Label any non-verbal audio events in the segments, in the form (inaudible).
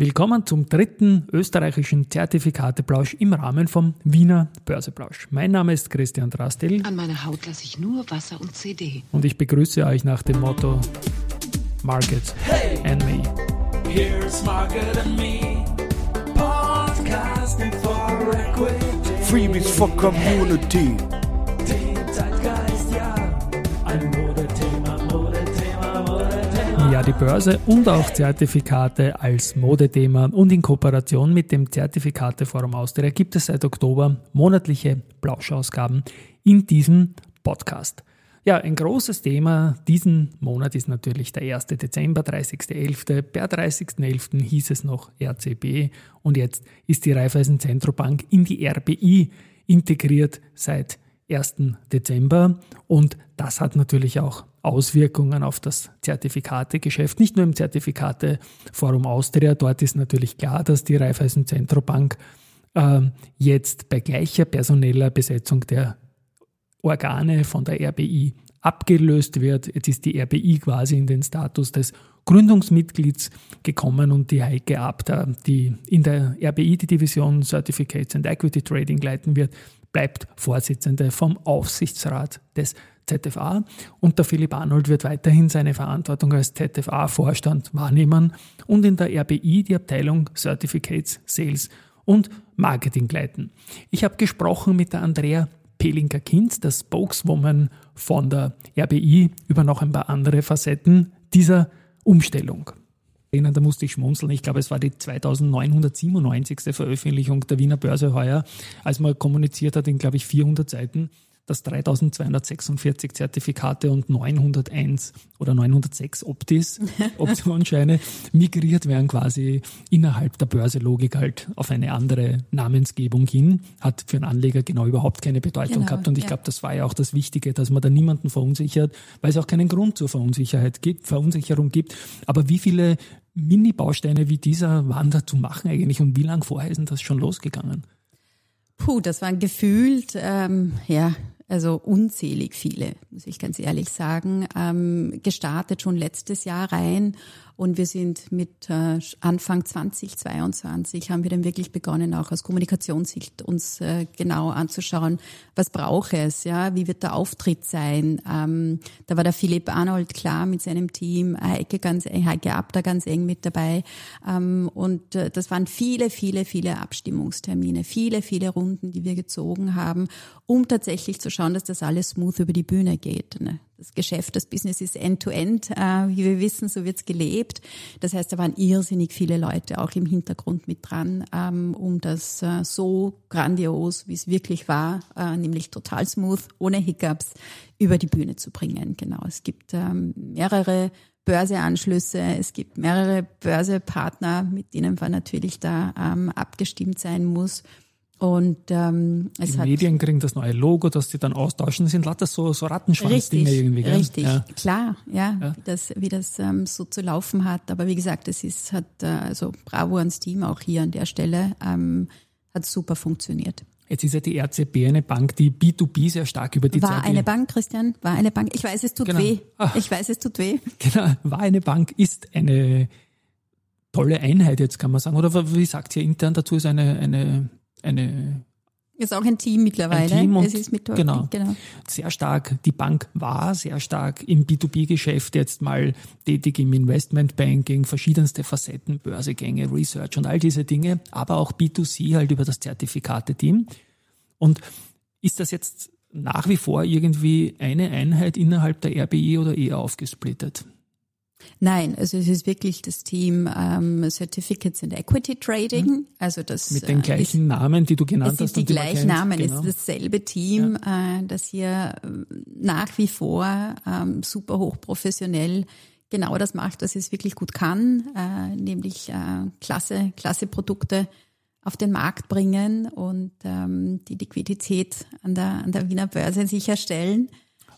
Willkommen zum dritten österreichischen Zertifikateplausch im Rahmen vom Wiener Börseplausch. Mein Name ist Christian Drastil. An meiner Haut lasse ich nur Wasser und CD. Und ich begrüße euch nach dem Motto Market hey, and Me. Here's Market and Me. Podcasting for Equity. Freebies for Community. Ja, die Börse und auch Zertifikate als Modethema und in Kooperation mit dem Zertifikateforum Austria gibt es seit Oktober monatliche Plauschausgaben in diesem Podcast. Ja, ein großes Thema diesen Monat ist natürlich der 1. Dezember, 30.11. Per 30.11. hieß es noch RCB und jetzt ist die Raiffeisen Zentrobank in die RBI integriert seit 1. Dezember und das hat natürlich auch Auswirkungen auf das Zertifikategeschäft, nicht nur im Zertifikateforum Austria. Dort ist natürlich klar, dass die Raiffeisen Zentrobank äh, jetzt bei gleicher personeller Besetzung der Organe von der RBI abgelöst wird. Jetzt ist die RBI quasi in den Status des Gründungsmitglieds gekommen und die Heike Abter, die in der RBI die Division Certificates and Equity Trading leiten wird, bleibt Vorsitzende vom Aufsichtsrat des ZFA und der Philipp Arnold wird weiterhin seine Verantwortung als ZFA-Vorstand wahrnehmen und in der RBI die Abteilung Certificates, Sales und Marketing leiten. Ich habe gesprochen mit der Andrea Pelinka-Kind, der Spokeswoman von der RBI, über noch ein paar andere Facetten dieser Umstellung. Da musste ich schmunzeln. Ich glaube, es war die 2997. Veröffentlichung der Wiener Börse heuer, als man kommuniziert hat in, glaube ich, 400 Seiten, dass 3246 Zertifikate und 901 oder 906 Optis, (laughs) Optionsscheine, migriert werden quasi innerhalb der Börselogik halt auf eine andere Namensgebung hin. Hat für einen Anleger genau überhaupt keine Bedeutung genau, gehabt. Und ich ja. glaube, das war ja auch das Wichtige, dass man da niemanden verunsichert, weil es auch keinen Grund zur Verunsicherheit gibt, Verunsicherung gibt. Aber wie viele Mini-Bausteine wie dieser waren da zu machen eigentlich und wie lange vorher ist denn das schon losgegangen? Puh, das waren gefühlt, ähm, ja, also unzählig viele, muss ich ganz ehrlich sagen, ähm, gestartet schon letztes Jahr rein und wir sind mit äh, Anfang 2022 haben wir dann wirklich begonnen, auch aus Kommunikationssicht uns äh, genau anzuschauen, was braucht es, ja, wie wird der Auftritt sein. Ähm, da war der Philipp Arnold klar mit seinem Team, Heike ganz eng, Heike Abter ganz eng mit dabei. Ähm, und äh, das waren viele, viele, viele Abstimmungstermine, viele, viele Runden, die wir gezogen haben, um tatsächlich zu schauen, dass das alles smooth über die Bühne geht. Ne? das Geschäft, das Business ist end-to-end. -end. Äh, wie wir wissen, so wird's gelebt. Das heißt, da waren irrsinnig viele Leute auch im Hintergrund mit dran, ähm, um das äh, so grandios, wie es wirklich war, äh, nämlich total smooth, ohne Hiccups, über die Bühne zu bringen. Genau. Es gibt ähm, mehrere Börseanschlüsse, es gibt mehrere Börsepartner, mit denen man natürlich da ähm, abgestimmt sein muss. Und ähm, es Die hat Medien kriegen das neue Logo, das sie dann austauschen. Das sind lauter so, so Rattenschwanz-Dinge irgendwie. Gell? Richtig, ja. klar, ja, ja, wie das, wie das ähm, so zu laufen hat. Aber wie gesagt, es ist, hat äh, also Bravo ans Team auch hier an der Stelle, ähm, hat super funktioniert. Jetzt ist ja die RCB eine Bank, die B2B sehr stark über die war Zeit... War eine Bank, Christian, war eine Bank. Ich weiß, es tut genau. weh. Ach. Ich weiß, es tut weh. Genau, war eine Bank, ist eine tolle Einheit jetzt, kann man sagen. Oder wie sagt ihr intern dazu, ist eine, eine eine ist auch ein Team mittlerweile. Ein Team und es ist mit genau, genau. Sehr stark, die Bank war sehr stark im B2B-Geschäft, jetzt mal tätig im Investmentbanking, verschiedenste Facetten, Börsegänge, Research und all diese Dinge, aber auch B2C halt über das Zertifikate-Team. Und ist das jetzt nach wie vor irgendwie eine Einheit innerhalb der RBI oder eher aufgesplittet? Nein, also es ist wirklich das Team ähm, Certificates and Equity Trading. Mhm. Also das mit den äh, gleichen ist, Namen, die du genannt es hast. Es ist die gleichen Namen, genau. es ist dasselbe Team, ja. äh, das hier äh, nach wie vor ähm, super hochprofessionell genau das macht, was es wirklich gut kann, äh, nämlich äh, klasse, klasse Produkte auf den Markt bringen und ähm, die Liquidität an der, an der Wiener Börse sicherstellen.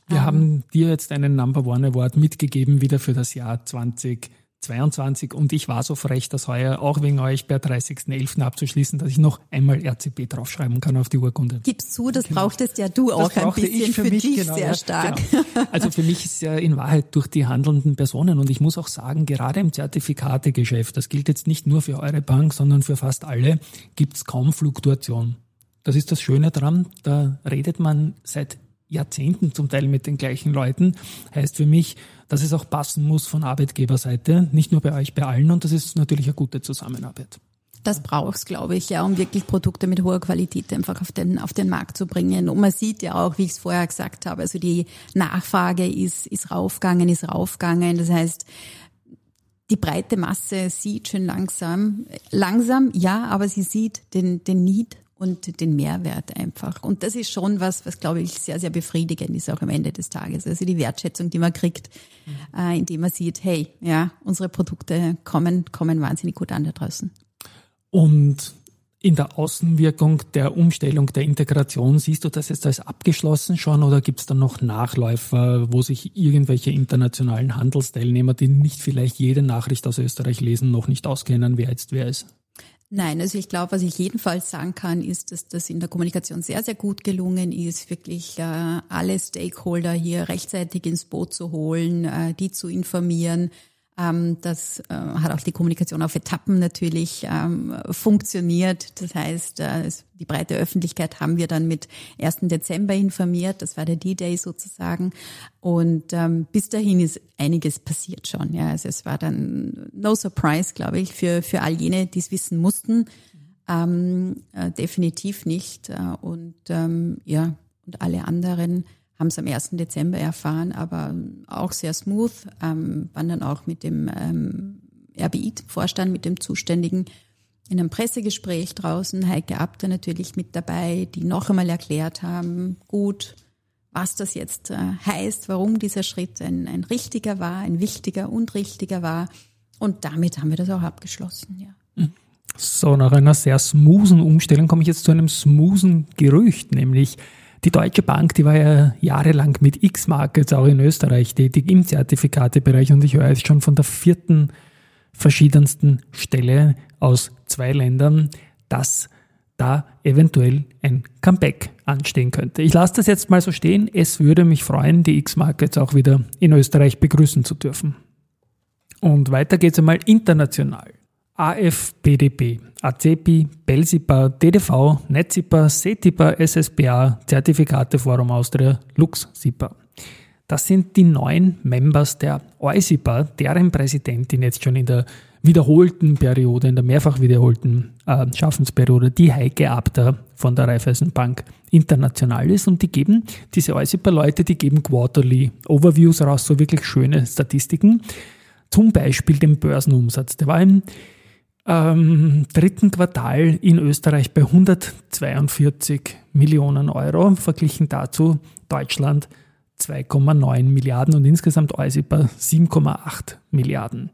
Wir um, haben dir jetzt einen Number One Award mitgegeben, wieder für das Jahr 2022. 22 und ich war so frech, das heuer auch wegen euch per 30.11. abzuschließen, dass ich noch einmal RCB draufschreiben kann auf die Urkunde. Gibst zu, das genau. brauchtest ja du auch ein bisschen für, für mich, dich genau, sehr stark. Genau. Also für mich ist ja in Wahrheit durch die handelnden Personen und ich muss auch sagen, gerade im Zertifikategeschäft, das gilt jetzt nicht nur für eure Bank, sondern für fast alle, gibt es kaum Fluktuation. Das ist das Schöne dran, da redet man seit Jahrzehnten zum Teil mit den gleichen Leuten. Heißt für mich, dass es auch passen muss von Arbeitgeberseite, nicht nur bei euch, bei allen. Und das ist natürlich eine gute Zusammenarbeit. Das brauchst, glaube ich, ja, um wirklich Produkte mit hoher Qualität einfach auf den, auf den Markt zu bringen. Und man sieht ja auch, wie ich es vorher gesagt habe, also die Nachfrage ist, ist raufgegangen, ist raufgegangen. Das heißt, die breite Masse sieht schon langsam, langsam, ja, aber sie sieht den, den Need und den Mehrwert einfach. Und das ist schon was, was glaube ich sehr, sehr befriedigend ist auch am Ende des Tages. Also die Wertschätzung, die man kriegt, äh, indem man sieht, hey, ja, unsere Produkte kommen, kommen wahnsinnig gut an da draußen. Und in der Außenwirkung der Umstellung der Integration, siehst du das jetzt als abgeschlossen schon oder gibt es dann noch Nachläufer, wo sich irgendwelche internationalen Handelsteilnehmer, die nicht vielleicht jede Nachricht aus Österreich lesen, noch nicht auskennen, wer jetzt wer ist? Nein, also ich glaube, was ich jedenfalls sagen kann, ist, dass das in der Kommunikation sehr, sehr gut gelungen ist, wirklich äh, alle Stakeholder hier rechtzeitig ins Boot zu holen, äh, die zu informieren, das äh, hat auch die Kommunikation auf Etappen natürlich ähm, funktioniert. Das heißt, äh, die breite Öffentlichkeit haben wir dann mit 1. Dezember informiert. Das war der D-Day sozusagen. Und ähm, bis dahin ist einiges passiert schon. Ja, also es war dann no surprise, glaube ich, für für all jene, die es wissen mussten. Ähm, äh, definitiv nicht. Und ähm, ja, und alle anderen haben es am 1. Dezember erfahren, aber auch sehr smooth, ähm, waren dann auch mit dem ähm, RBI-Vorstand, mit dem Zuständigen in einem Pressegespräch draußen, Heike Abter natürlich mit dabei, die noch einmal erklärt haben, gut, was das jetzt äh, heißt, warum dieser Schritt ein, ein richtiger war, ein wichtiger und richtiger war. Und damit haben wir das auch abgeschlossen, ja. So, nach einer sehr smoothen Umstellung komme ich jetzt zu einem smoothen Gerücht, nämlich die Deutsche Bank, die war ja jahrelang mit X-Markets auch in Österreich tätig im Zertifikatebereich und ich höre jetzt schon von der vierten verschiedensten Stelle aus zwei Ländern, dass da eventuell ein Comeback anstehen könnte. Ich lasse das jetzt mal so stehen. Es würde mich freuen, die X-Markets auch wieder in Österreich begrüßen zu dürfen. Und weiter geht es einmal international. AFPDP, ACEPI, Belsipa, DDV, Netzipa, CETIPA, SSPA, Zertifikate Forum Austria, LuxSIPA. Das sind die neun Members der EUSIPA, deren Präsidentin jetzt schon in der wiederholten Periode, in der mehrfach wiederholten äh, Schaffensperiode, die Heike Abter von der Raiffeisenbank international ist. Und die geben, diese EUSIPA-Leute, die geben Quarterly Overviews raus, so wirklich schöne Statistiken. Zum Beispiel den Börsenumsatz. Der war im ähm, dritten Quartal in Österreich bei 142 Millionen Euro, verglichen dazu Deutschland 2,9 Milliarden und insgesamt Eusipa 7,8 Milliarden.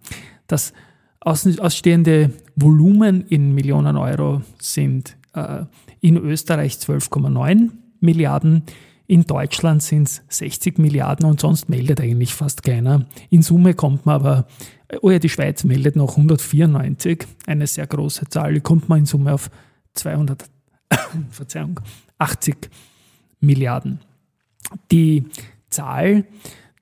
Das ausstehende Volumen in Millionen Euro sind äh, in Österreich 12,9 Milliarden, in Deutschland sind es 60 Milliarden und sonst meldet eigentlich fast keiner. In Summe kommt man aber Oh ja, die Schweiz meldet noch 194, eine sehr große Zahl. Kommt man in Summe auf 200, (coughs) Verzeihung, 80 Milliarden. Die Zahl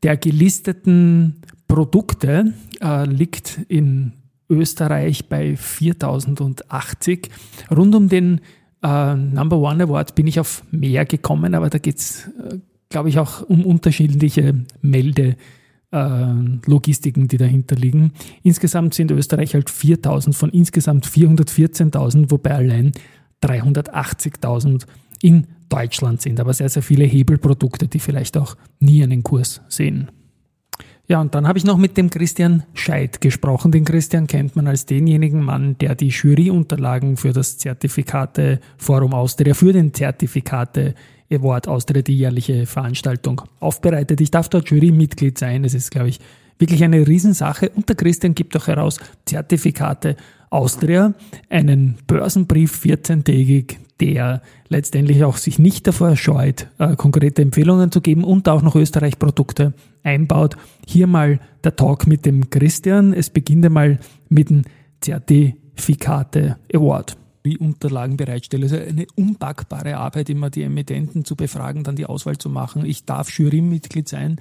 der gelisteten Produkte äh, liegt in Österreich bei 4080. Rund um den äh, Number One Award bin ich auf mehr gekommen, aber da geht es, äh, glaube ich, auch um unterschiedliche Melde. Äh, die dahinter liegen. Insgesamt sind Österreich halt 4000 von insgesamt 414.000, wobei allein 380.000 in Deutschland sind. Aber sehr, sehr viele Hebelprodukte, die vielleicht auch nie einen Kurs sehen. Ja, und dann habe ich noch mit dem Christian Scheid gesprochen. Den Christian kennt man als denjenigen Mann, der die Juryunterlagen für das Zertifikate Forum Austria, für den Zertifikate Award Austria, die jährliche Veranstaltung, aufbereitet. Ich darf dort Jurymitglied sein. Es ist, glaube ich, wirklich eine Riesensache. Und der Christian gibt auch heraus Zertifikate Austria, einen Börsenbrief 14-tägig, der letztendlich auch sich nicht davor scheut, äh, konkrete Empfehlungen zu geben und auch noch Österreich-Produkte einbaut. Hier mal der Talk mit dem Christian. Es beginnt einmal mit dem Zertifikate Award wie Unterlagen bereitstelle. Also eine unpackbare Arbeit, immer die Emittenten zu befragen, dann die Auswahl zu machen. Ich darf Jurymitglied sein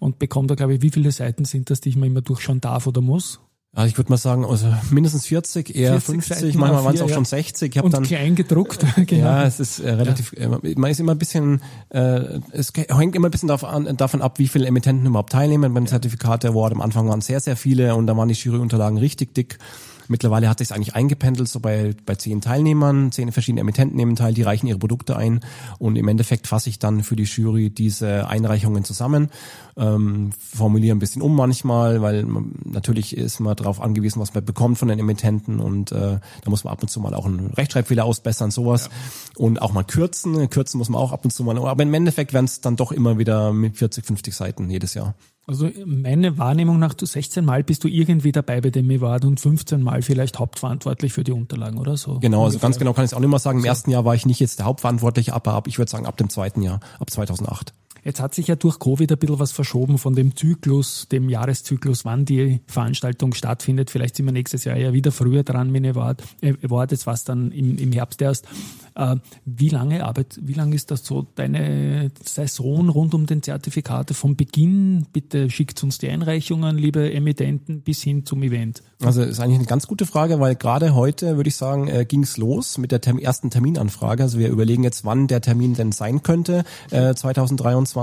und bekomme da, glaube ich, wie viele Seiten sind das, die ich mir immer durchschauen darf oder muss? Also ich würde mal sagen, also mindestens 40, eher 40 50, Seiten manchmal waren es auch ja. schon 60. Ich und dann, klein gedruckt. (laughs) genau. Ja, es ist äh, relativ, ja. Äh, man ist immer ein bisschen, äh, es hängt immer ein bisschen davon, davon ab, wie viele Emittenten überhaupt teilnehmen. Beim Zertifikate Award am Anfang waren sehr, sehr viele und da waren die Juryunterlagen richtig dick. Mittlerweile hat sich eigentlich eingependelt, so bei, bei zehn Teilnehmern, zehn verschiedene Emittenten nehmen teil, die reichen ihre Produkte ein. Und im Endeffekt fasse ich dann für die Jury diese Einreichungen zusammen, ähm, formuliere ein bisschen um manchmal, weil man, natürlich ist man darauf angewiesen, was man bekommt von den Emittenten. Und äh, da muss man ab und zu mal auch einen Rechtschreibfehler ausbessern, sowas. Ja. und auch mal kürzen, kürzen muss man auch ab und zu mal, aber im Endeffekt werden es dann doch immer wieder mit 40, 50 Seiten jedes Jahr. Also meine Wahrnehmung nach, du 16 Mal bist du irgendwie dabei bei dem Award und 15 Mal vielleicht hauptverantwortlich für die Unterlagen oder so. Genau, also ganz genau kann ich es auch nicht mal sagen. Im ersten Jahr war ich nicht jetzt der Hauptverantwortliche, aber ab, ich würde sagen ab dem zweiten Jahr, ab 2008. Jetzt hat sich ja durch Covid ein bisschen was verschoben von dem Zyklus, dem Jahreszyklus, wann die Veranstaltung stattfindet. Vielleicht sind wir nächstes Jahr ja wieder früher dran mit Award. Äh, Award jetzt war es dann im, im Herbst erst. Äh, wie lange Arbeit, wie lange ist das so deine Saison rund um den Zertifikate vom Beginn? Bitte schickt uns die Einreichungen, liebe Emittenten, bis hin zum Event. Also ist eigentlich eine ganz gute Frage, weil gerade heute, würde ich sagen, äh, ging es los mit der Term ersten Terminanfrage. Also wir überlegen jetzt, wann der Termin denn sein könnte, äh, 2023.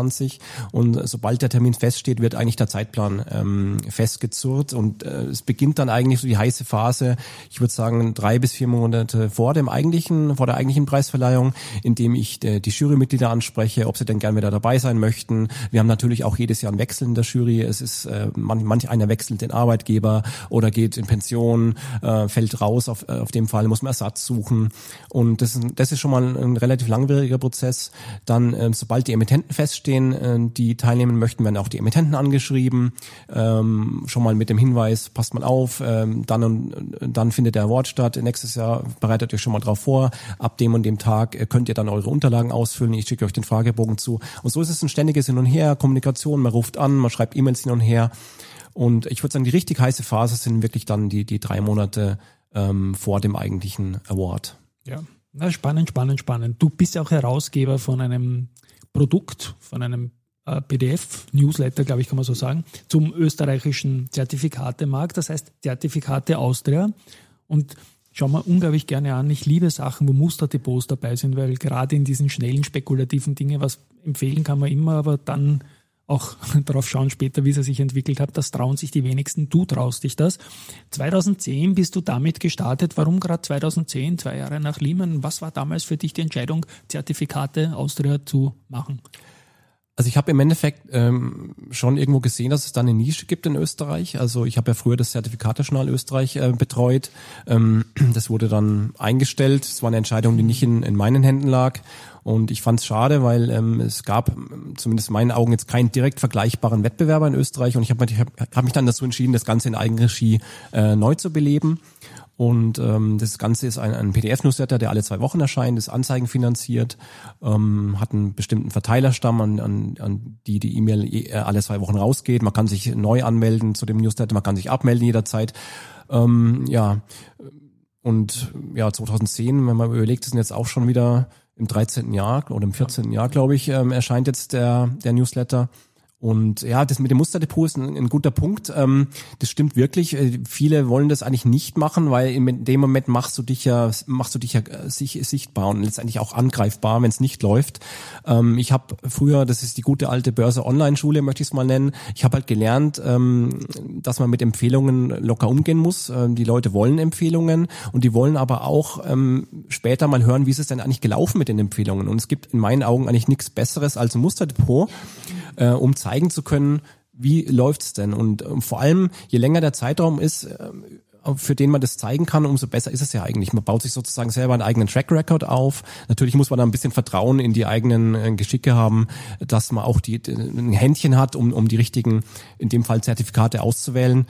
Und sobald der Termin feststeht, wird eigentlich der Zeitplan ähm, festgezurrt. Und äh, es beginnt dann eigentlich so die heiße Phase, ich würde sagen, drei bis vier Monate vor dem eigentlichen, vor der eigentlichen Preisverleihung, in dem ich äh, die Jurymitglieder anspreche, ob sie denn gern wieder dabei sein möchten. Wir haben natürlich auch jedes Jahr einen Wechsel in der Jury. Es ist äh, man, manch einer wechselt den Arbeitgeber oder geht in Pension, äh, fällt raus, auf, äh, auf dem Fall muss man Ersatz suchen. Und das, das ist schon mal ein, ein relativ langwieriger Prozess. Dann, äh, sobald die Emittenten feststehen, äh, die teilnehmen möchten, werden auch die Emittenten angeschrieben. Ähm, schon mal mit dem Hinweis, passt mal auf, ähm, dann und dann findet der Award statt. Nächstes Jahr bereitet euch schon mal drauf vor. Ab dem und dem Tag äh, könnt ihr dann eure Unterlagen ausfüllen. Ich schicke euch den Fragebogen zu. Und so ist es ein ständiges Hin und Her, Kommunikation. Man ruft an, man schreibt E-Mails hin und her. Und ich würde sagen, die richtig heiße Phase sind wirklich dann die, die drei Monate ähm, vor dem eigentlichen Award. Ja, Na, spannend, spannend, spannend. Du bist ja auch Herausgeber von einem Produkt, von einem äh, PDF-Newsletter, glaube ich, kann man so sagen, zum österreichischen Zertifikatemarkt, das heißt Zertifikate Austria. Und schau mal unglaublich gerne an. Ich liebe Sachen, wo Musterdepots dabei sind, weil gerade in diesen schnellen, spekulativen Dingen, was empfehlen kann man immer, aber dann auch (laughs) darauf schauen später, wie es sich entwickelt hat. Das trauen sich die wenigsten. Du traust dich das. 2010 bist du damit gestartet. Warum gerade 2010, zwei Jahre nach Lehman? Was war damals für dich die Entscheidung, Zertifikate Austria zu machen? Also ich habe im Endeffekt ähm, schon irgendwo gesehen, dass es da eine Nische gibt in Österreich. Also ich habe ja früher das Zertifikatejournal Österreich äh, betreut. Ähm, (clears throat) das wurde dann eingestellt. Es war eine Entscheidung, die nicht in, in meinen Händen lag. Und ich fand es schade, weil ähm, es gab zumindest in meinen Augen jetzt keinen direkt vergleichbaren Wettbewerber in Österreich. Und ich habe hab, hab mich dann dazu entschieden, das Ganze in Eigenregie äh, neu zu beleben. Und ähm, das Ganze ist ein, ein PDF-Newsletter, der alle zwei Wochen erscheint, ist anzeigenfinanziert, ähm, hat einen bestimmten Verteilerstamm, an, an, an die die E-Mail äh, alle zwei Wochen rausgeht. Man kann sich neu anmelden zu dem Newsletter, man kann sich abmelden jederzeit. Ähm, ja, und ja, 2010, wenn man überlegt, sind jetzt auch schon wieder im 13. Jahr oder im 14. Jahr, glaube ich, ähm, erscheint jetzt der, der Newsletter. Und ja, das mit dem Musterdepot ist ein, ein guter Punkt. Ähm, das stimmt wirklich. Äh, viele wollen das eigentlich nicht machen, weil in dem Moment machst du dich ja, machst du dich ja äh, sich, sichtbar und letztendlich auch angreifbar, wenn es nicht läuft. Ähm, ich habe früher, das ist die gute alte Börse Online-Schule, möchte ich es mal nennen. Ich habe halt gelernt, ähm, dass man mit Empfehlungen locker umgehen muss. Ähm, die Leute wollen Empfehlungen und die wollen aber auch ähm, später mal hören, wie ist es denn eigentlich gelaufen mit den Empfehlungen. Und es gibt in meinen Augen eigentlich nichts Besseres als ein Musterdepot, äh, um zeigen zu können, wie läuft's denn? Und äh, vor allem, je länger der Zeitraum ist, äh, für den man das zeigen kann, umso besser ist es ja eigentlich. Man baut sich sozusagen selber einen eigenen Track Record auf. Natürlich muss man da ein bisschen Vertrauen in die eigenen äh, Geschicke haben, dass man auch die, ein Händchen hat, um, um die richtigen, in dem Fall Zertifikate auszuwählen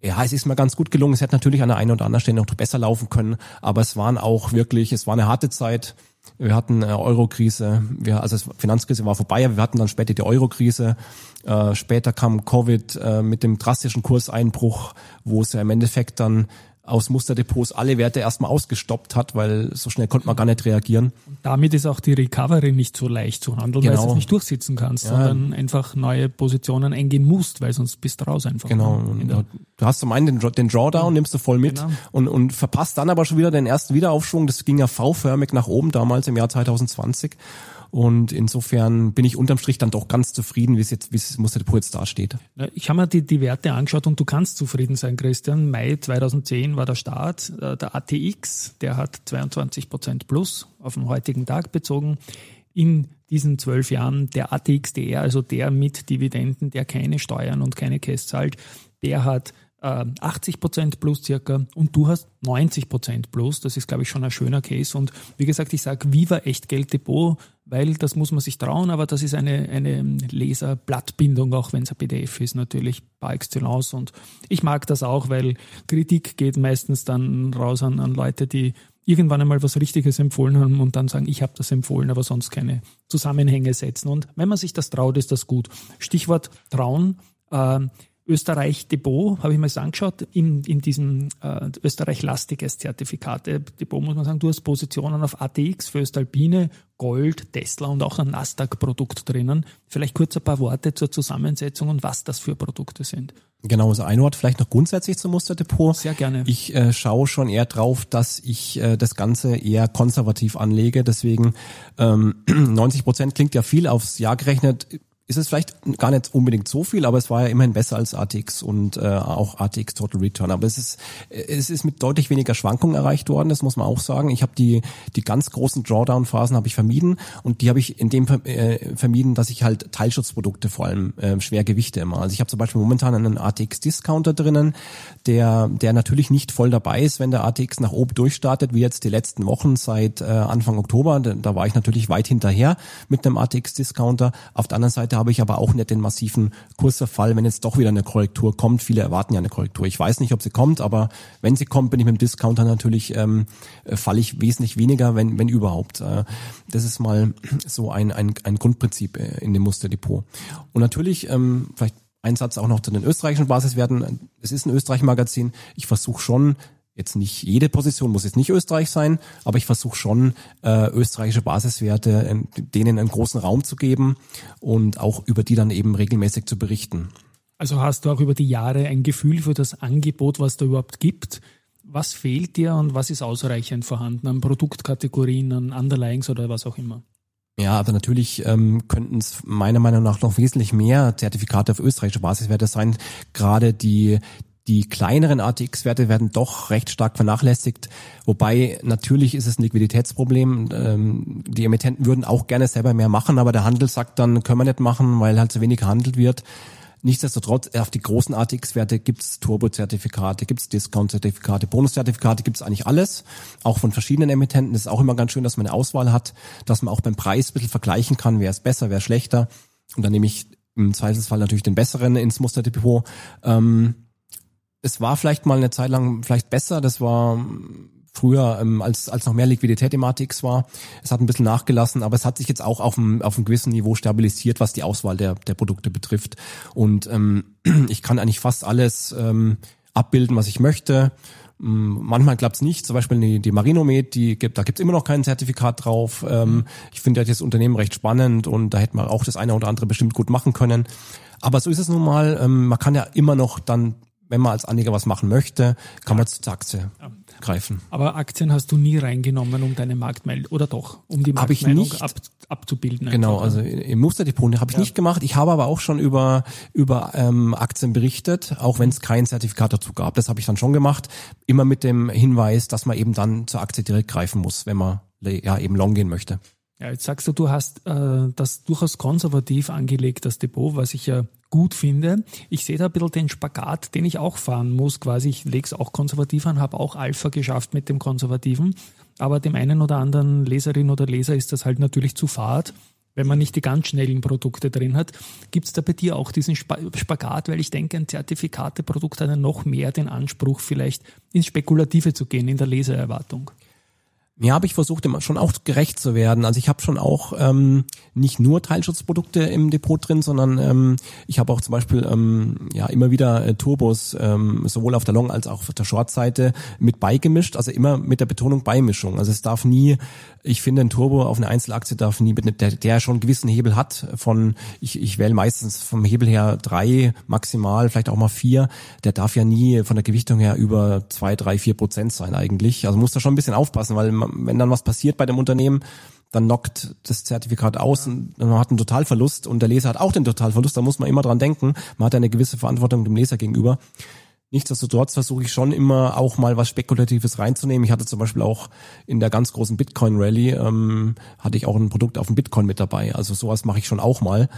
Ja, es ist mir ganz gut gelungen. Es hätte natürlich an der einen oder anderen Stelle noch besser laufen können, aber es waren auch wirklich, es war eine harte Zeit. Wir hatten eine Euro-Krise, wir, also die Finanzkrise war vorbei, aber wir hatten dann später die Euro-Krise. Äh, später kam Covid äh, mit dem drastischen Kurseinbruch, wo es ja im Endeffekt dann aus Musterdepots alle Werte erstmal ausgestoppt hat, weil so schnell konnte man gar nicht reagieren. Damit ist auch die Recovery nicht so leicht zu handeln, genau. weil du es nicht durchsitzen kannst, ja. sondern einfach neue Positionen eingehen musst, weil sonst bist du raus einfach. Genau. Ne? Du hast zum einen den, den Drawdown, nimmst du voll mit genau. und, und verpasst dann aber schon wieder den ersten Wiederaufschwung. Das ging ja V-förmig nach oben damals im Jahr 2020. Und insofern bin ich unterm Strich dann doch ganz zufrieden, wie es jetzt, wie es Muster Depot jetzt dasteht. Ich habe mir die, die Werte angeschaut und du kannst zufrieden sein, Christian. Mai 2010 war der Start. Äh, der ATX, der hat 22 Prozent plus auf den heutigen Tag bezogen. In diesen zwölf Jahren der ATXDR, also der mit Dividenden, der keine Steuern und keine Cash zahlt, der hat 80 äh, Prozent plus circa und du hast 90 Prozent plus. Das ist, glaube ich, schon ein schöner Case. Und wie gesagt, ich sage Viva Echtgeld-Depot, weil das muss man sich trauen, aber das ist eine, eine Leserblattbindung, auch wenn es ein PDF ist, natürlich par excellence. Und ich mag das auch, weil Kritik geht meistens dann raus an, an Leute, die irgendwann einmal was Richtiges empfohlen haben und dann sagen, ich habe das empfohlen, aber sonst keine Zusammenhänge setzen. Und wenn man sich das traut, ist das gut. Stichwort trauen. Äh, Österreich Depot, habe ich mir das angeschaut, in, in diesem äh, Österreich-lastiges Zertifikate-Depot muss man sagen, du hast Positionen auf ATX, Föstalpine, Gold, Tesla und auch ein Nasdaq-Produkt drinnen. Vielleicht kurz ein paar Worte zur Zusammensetzung und was das für Produkte sind. Genau, also ein Wort vielleicht noch grundsätzlich zum Musterdepot. Sehr gerne. Ich äh, schaue schon eher drauf, dass ich äh, das Ganze eher konservativ anlege. Deswegen ähm, (clears throat) 90 Prozent klingt ja viel aufs Jahr gerechnet ist es vielleicht gar nicht unbedingt so viel, aber es war ja immerhin besser als ATX und äh, auch ATX Total Return. Aber es ist es ist mit deutlich weniger Schwankungen erreicht worden, das muss man auch sagen. Ich habe die die ganz großen Drawdown-Phasen habe ich vermieden und die habe ich in dem äh, vermieden, dass ich halt Teilschutzprodukte vor allem äh, Schwergewichte immer. Also ich habe zum Beispiel momentan einen ATX Discounter drinnen, der der natürlich nicht voll dabei ist, wenn der ATX nach oben durchstartet, wie jetzt die letzten Wochen seit äh, Anfang Oktober. Da, da war ich natürlich weit hinterher mit einem ATX Discounter. Auf der anderen Seite habe ich aber auch nicht den massiven Kursverfall, wenn jetzt doch wieder eine Korrektur kommt. Viele erwarten ja eine Korrektur. Ich weiß nicht, ob sie kommt, aber wenn sie kommt, bin ich mit dem Discounter natürlich, ähm, äh, falle ich wesentlich weniger, wenn, wenn überhaupt. Äh, das ist mal so ein, ein, ein Grundprinzip äh, in dem Musterdepot. Und natürlich, ähm, vielleicht ein Satz auch noch zu den österreichischen Basiswerten. Es ist ein Österreich-Magazin. Ich versuche schon, jetzt nicht jede Position muss jetzt nicht Österreich sein, aber ich versuche schon äh, österreichische Basiswerte äh, denen einen großen Raum zu geben und auch über die dann eben regelmäßig zu berichten. Also hast du auch über die Jahre ein Gefühl für das Angebot, was da überhaupt gibt? Was fehlt dir und was ist ausreichend vorhanden an Produktkategorien, an Underlyings oder was auch immer? Ja, aber natürlich ähm, könnten es meiner Meinung nach noch wesentlich mehr Zertifikate auf österreichische Basiswerte sein. Gerade die die kleineren ATX-Werte werden doch recht stark vernachlässigt. Wobei natürlich ist es ein Liquiditätsproblem. Ähm, die Emittenten würden auch gerne selber mehr machen, aber der Handel sagt dann, können wir nicht machen, weil halt zu wenig gehandelt wird. Nichtsdestotrotz, auf die großen ATX-Werte gibt's Turbo-Zertifikate, gibt's Discount-Zertifikate, Bonus-Zertifikate, gibt's eigentlich alles, auch von verschiedenen Emittenten. Das ist auch immer ganz schön, dass man eine Auswahl hat, dass man auch beim Preis ein bisschen vergleichen kann, wer ist besser, wer ist schlechter. Und dann nehme ich im Zweifelsfall natürlich den besseren ins Musterdepot. Ähm, es war vielleicht mal eine Zeit lang vielleicht besser, das war früher, ähm, als, als noch mehr Liquidität im ATX war. Es hat ein bisschen nachgelassen, aber es hat sich jetzt auch auf einem, auf einem gewissen Niveau stabilisiert, was die Auswahl der, der Produkte betrifft. Und ähm, (clears throat) ich kann eigentlich fast alles ähm, abbilden, was ich möchte. Mm, manchmal klappt's nicht, zum Beispiel die, die Marinomed, die gibt, da gibt's immer noch kein Zertifikat drauf. Ähm, ich finde das Unternehmen recht spannend und da hätte man auch das eine oder andere bestimmt gut machen können. Aber so ist es nun mal. Ähm, man kann ja immer noch dann wenn man als Anleger was machen möchte, kann man zur Aktie ja. greifen. Aber Aktien hast du nie reingenommen, um deine Marktmeldung, oder doch, um die Marktmeldung ab, abzubilden? Genau, also im Musterdepot habe ich ja. nicht gemacht. Ich habe aber auch schon über, über ähm, Aktien berichtet, auch wenn es kein Zertifikat dazu gab. Das habe ich dann schon gemacht, immer mit dem Hinweis, dass man eben dann zur Aktie direkt greifen muss, wenn man ja eben long gehen möchte. Ja, jetzt sagst du, du hast äh, das durchaus konservativ angelegt, das Depot, was ich ja gut finde. Ich sehe da ein bisschen den Spagat, den ich auch fahren muss. Quasi, ich lege es auch konservativ an, habe auch Alpha geschafft mit dem Konservativen. Aber dem einen oder anderen Leserin oder Leser ist das halt natürlich zu fad wenn man nicht die ganz schnellen Produkte drin hat. Gibt es da bei dir auch diesen Spagat? Weil ich denke, ein Zertifikateprodukt hat ja noch mehr den Anspruch, vielleicht ins Spekulative zu gehen, in der Lesererwartung. Ja, habe ich versucht, immer schon auch gerecht zu werden. Also ich habe schon auch ähm, nicht nur Teilschutzprodukte im Depot drin, sondern ähm, ich habe auch zum Beispiel ähm, ja immer wieder äh, Turbos ähm, sowohl auf der Long- als auch auf der Short-Seite mit beigemischt. Also immer mit der Betonung Beimischung. Also es darf nie, ich finde, ein Turbo auf eine Einzelaktie darf nie, der, der schon einen gewissen Hebel hat. Von ich, ich wähle meistens vom Hebel her drei maximal, vielleicht auch mal vier. Der darf ja nie von der Gewichtung her über zwei, drei, vier Prozent sein eigentlich. Also muss da schon ein bisschen aufpassen, weil wenn dann was passiert bei dem Unternehmen, dann knockt das Zertifikat aus und man hat einen Totalverlust und der Leser hat auch den Totalverlust, da muss man immer dran denken. Man hat eine gewisse Verantwortung dem Leser gegenüber. Nichtsdestotrotz versuche ich schon immer auch mal was Spekulatives reinzunehmen. Ich hatte zum Beispiel auch in der ganz großen Bitcoin-Rally, ähm, hatte ich auch ein Produkt auf dem Bitcoin mit dabei. Also sowas mache ich schon auch mal.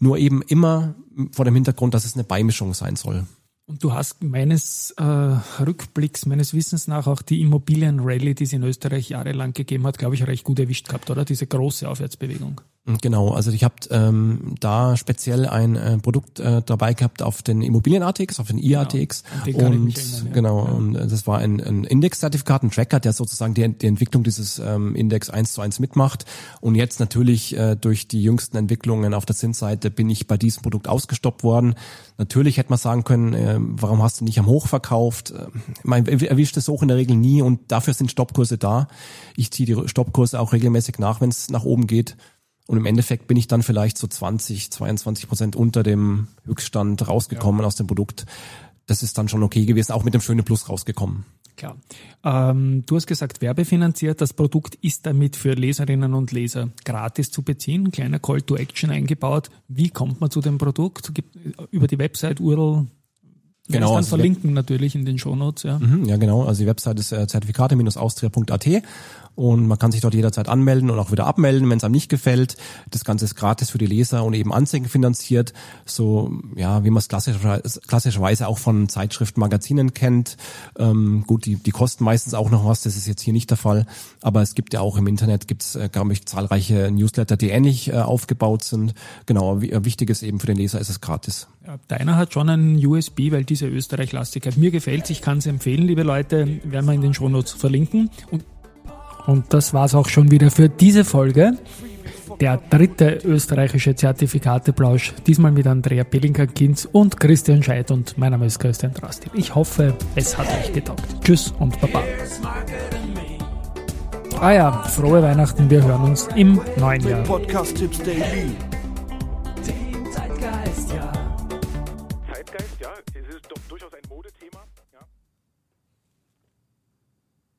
Nur eben immer vor dem Hintergrund, dass es eine Beimischung sein soll. Und du hast meines äh, Rückblicks, meines Wissens nach auch die Immobilienrallye, die es in Österreich jahrelang gegeben hat, glaube ich, recht gut erwischt gehabt, oder? Diese große Aufwärtsbewegung. Genau, also ich habe ähm, da speziell ein äh, Produkt äh, dabei gehabt auf den Immobilien-ATX, auf den IATX genau, und, und erinnern, ja. genau, ja. und das war ein, ein Index-Zertifikat, ein Tracker, der sozusagen die, die Entwicklung dieses ähm, Index eins zu eins mitmacht und jetzt natürlich äh, durch die jüngsten Entwicklungen auf der Zinsseite bin ich bei diesem Produkt ausgestoppt worden. Natürlich hätte man sagen können, äh, warum hast du nicht am Hoch verkauft? Äh, man erwischt es auch in der Regel nie und dafür sind Stoppkurse da. Ich ziehe die Stoppkurse auch regelmäßig nach, wenn es nach oben geht. Und im Endeffekt bin ich dann vielleicht so 20, 22 Prozent unter dem Höchststand rausgekommen ja. aus dem Produkt. Das ist dann schon okay gewesen, auch mit dem schönen Plus rausgekommen. Klar. Ähm, du hast gesagt, werbefinanziert. Das Produkt ist damit für Leserinnen und Leser gratis zu beziehen. Ein kleiner Call to Action eingebaut. Wie kommt man zu dem Produkt? Über die Website URL Genau. Das dann also verlinken natürlich in den Shownotes, ja. Mhm, ja, genau. Also die Website ist äh, zertifikate-austria.at und man kann sich dort jederzeit anmelden und auch wieder abmelden, wenn es einem nicht gefällt. Das Ganze ist gratis für die Leser und eben Anzeigen finanziert, so ja, wie man es klassischerweise, klassischerweise auch von Zeitschriften, Magazinen kennt. Ähm, gut, die, die kosten meistens auch noch was, das ist jetzt hier nicht der Fall, aber es gibt ja auch im Internet, gibt es, äh, glaube ich, zahlreiche Newsletter, die ähnlich äh, aufgebaut sind. Genau, wichtig ist eben für den Leser ist es gratis. Deiner hat schon einen USB, weil diese Österreich-Lastigkeit mir gefällt. Ich kann es empfehlen, liebe Leute, werden wir in den Shownotes verlinken. Und und das war's auch schon wieder für diese Folge. Der dritte österreichische Zertifikateplausch, diesmal mit Andrea Pellinger-Kinz und Christian Scheidt und mein Name ist Christian Drastil. Ich hoffe, es hat euch getaugt. Tschüss und Baba. Ah ja, frohe Weihnachten, wir hören uns im neuen Jahr.